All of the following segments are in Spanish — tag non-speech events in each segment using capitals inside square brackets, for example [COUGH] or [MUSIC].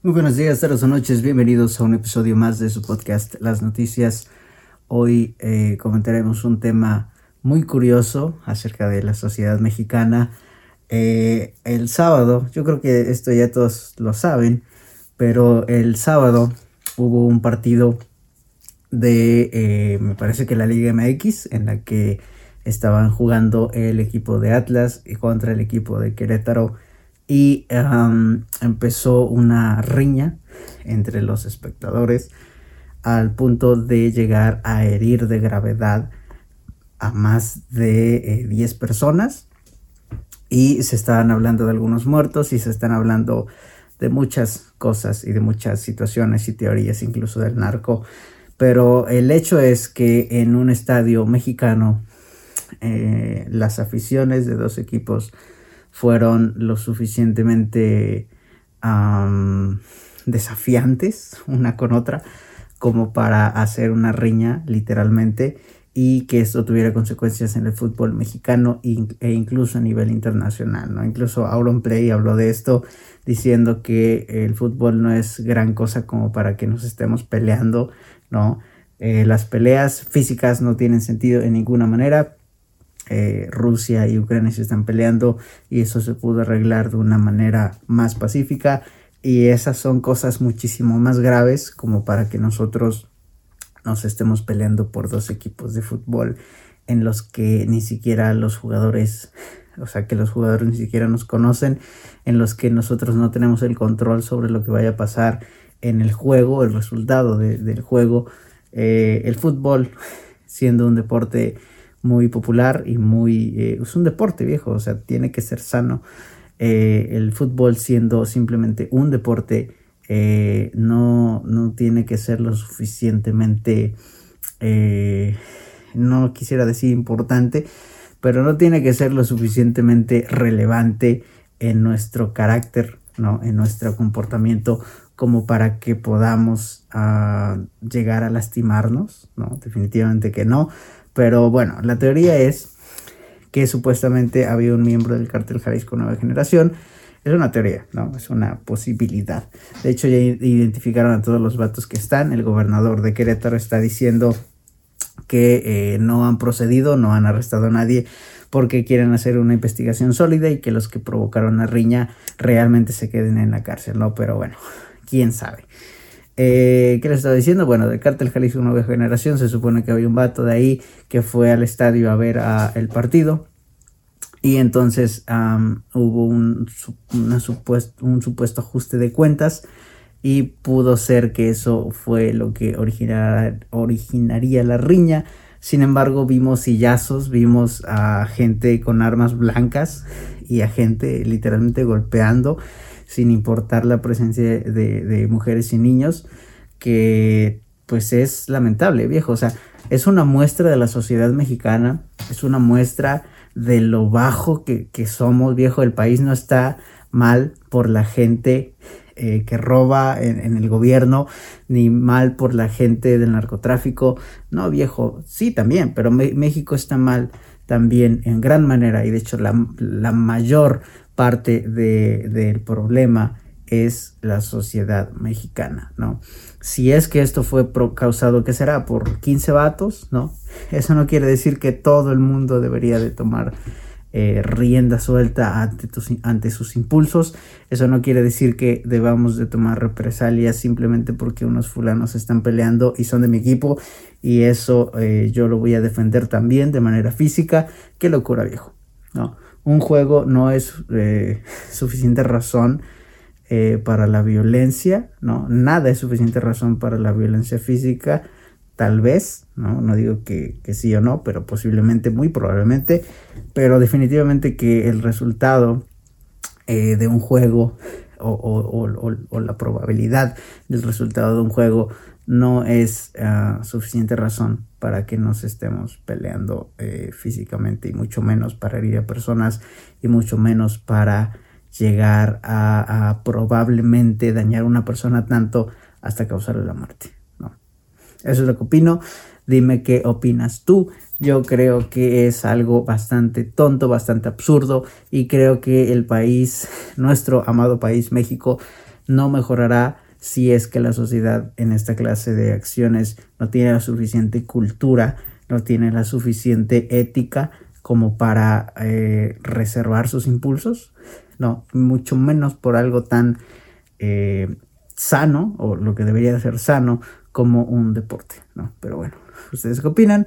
Muy buenos días, tardes o noches, bienvenidos a un episodio más de su podcast Las Noticias. Hoy eh, comentaremos un tema muy curioso acerca de la sociedad mexicana. Eh, el sábado, yo creo que esto ya todos lo saben, pero el sábado hubo un partido de, eh, me parece que la Liga MX, en la que estaban jugando el equipo de Atlas contra el equipo de Querétaro y empezó una riña entre los espectadores al punto de llegar a herir de gravedad a más de 10 eh, personas. Y se estaban hablando de algunos muertos y se están hablando de muchas cosas y de muchas situaciones y teorías incluso del narco. Pero el hecho es que en un estadio mexicano eh, las aficiones de dos equipos fueron lo suficientemente desafiantes [LAUGHS] una con otra como para hacer una riña literalmente y que esto tuviera consecuencias en el fútbol mexicano e incluso a nivel internacional, ¿no? Incluso Auronplay habló de esto diciendo que el fútbol no es gran cosa como para que nos estemos peleando, ¿no? Eh, las peleas físicas no tienen sentido en ninguna manera, eh, Rusia y Ucrania se están peleando y eso se pudo arreglar de una manera más pacífica y esas son cosas muchísimo más graves como para que nosotros nos estemos peleando por dos equipos de fútbol en los que ni siquiera los jugadores, o sea, que los jugadores ni siquiera nos conocen, en los que nosotros no tenemos el control sobre lo que vaya a pasar en el juego, el resultado del juego. Eh, el fútbol, siendo un deporte muy popular y muy... Eh, es un deporte viejo, o sea, tiene que ser sano. Eh, el fútbol siendo simplemente un deporte eh, no, no, tiene que ser lo suficientemente, no quisiera decir importante, pero no tiene que ser lo suficientemente relevante en nuestro carácter, ¿no? en nuestro comportamiento como para que podamos ah, llegar a lastimarnos, no, definitivamente que no. Pero bueno, la teoría es que supuestamente había un miembro del cártel Jalisco Nueva Generación. Es una teoría, ¿no? Es una posibilidad. De hecho, ya identificaron a todos los vatos que están. El gobernador de Querétaro está diciendo que eh, no han procedido, no han arrestado a nadie porque quieren hacer una investigación sólida y que los que provocaron la riña realmente se queden en la cárcel, ¿no? Pero bueno, quién sabe. Eh, ¿Qué les estaba diciendo? Bueno, del cártel Jalisco Nueva Generación se supone que había un vato de ahí que fue al estadio a ver el partido. Y entonces hubo un, supuesto, un supuesto ajuste de cuentas y pudo ser que eso fue lo que originaría la riña. Sin embargo, vimos sillazos, vimos a gente con armas blancas y a gente literalmente golpeando sin importar la presencia de, mujeres y niños, que pues es lamentable, viejo. O sea, es una muestra de la sociedad mexicana, es una muestra de lo bajo que, somos, viejo. El país no está mal por la gente eh, que roba en, el gobierno, ni mal por la gente del narcotráfico. No, viejo, sí también, pero México está mal también en gran manera y de hecho la, la mayor parte del problema es la sociedad mexicana, ¿no? Si es que esto fue causado, ¿qué será? Por 15 vatos, ¿no? [LAUGHS] Eso no quiere decir que todo el mundo debería de tomar eh, rienda suelta ante, ante sus impulsos. Eso no quiere decir que debamos de tomar represalias simplemente porque unos fulanos están peleando y son de mi equipo y eso eh, yo lo voy a defender también de manera física. Qué locura, viejo, ¿no? Un juego no es eh, [LAUGHS] suficiente razón eh, para la violencia, ¿no? Nada es suficiente razón para la violencia física, tal vez, ¿no? No digo que, sí o no, pero posiblemente, muy probablemente, pero definitivamente que el resultado eh, de un juego o, la probabilidad del resultado de un juego no es ah, suficiente razón para que nos estemos peleando eh, físicamente y mucho menos para herir a personas y mucho menos para llegar a, probablemente dañar a una persona tanto hasta causarle la muerte. Eso es lo que opino. Dime qué opinas tú. Yo creo que es algo bastante tonto, bastante absurdo y creo que el país, [LAUGHS] nuestro amado país México, no mejorará si es que la sociedad en esta clase de acciones no tiene la suficiente cultura, no tiene la suficiente ética como para eh, reservar sus impulsos, no, mucho menos por algo tan eh, sano, o lo que debería ser sano, como un deporte, ¿no? Pero bueno, ¿ustedes qué opinan?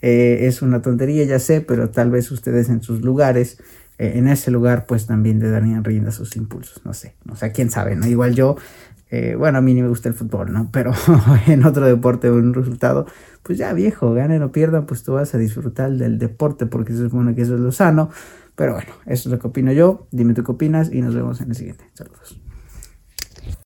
Eh, es una tontería, ya sé, pero tal vez ustedes en sus lugares, en ese lugar, pues también le darían rienda a sus impulsos, no sé, o sea, quién sabe, ¿no? Igual yo eh, bueno, a mí ni me gusta el fútbol, ¿no? Pero [LAUGHS] en otro deporte un resultado, pues ya viejo, ganen o pierdan, pues tú vas a disfrutar del deporte porque se supone que eso es lo sano. Pero bueno, eso es lo que opino yo. Dime tú qué opinas y nos vemos en el siguiente. Saludos.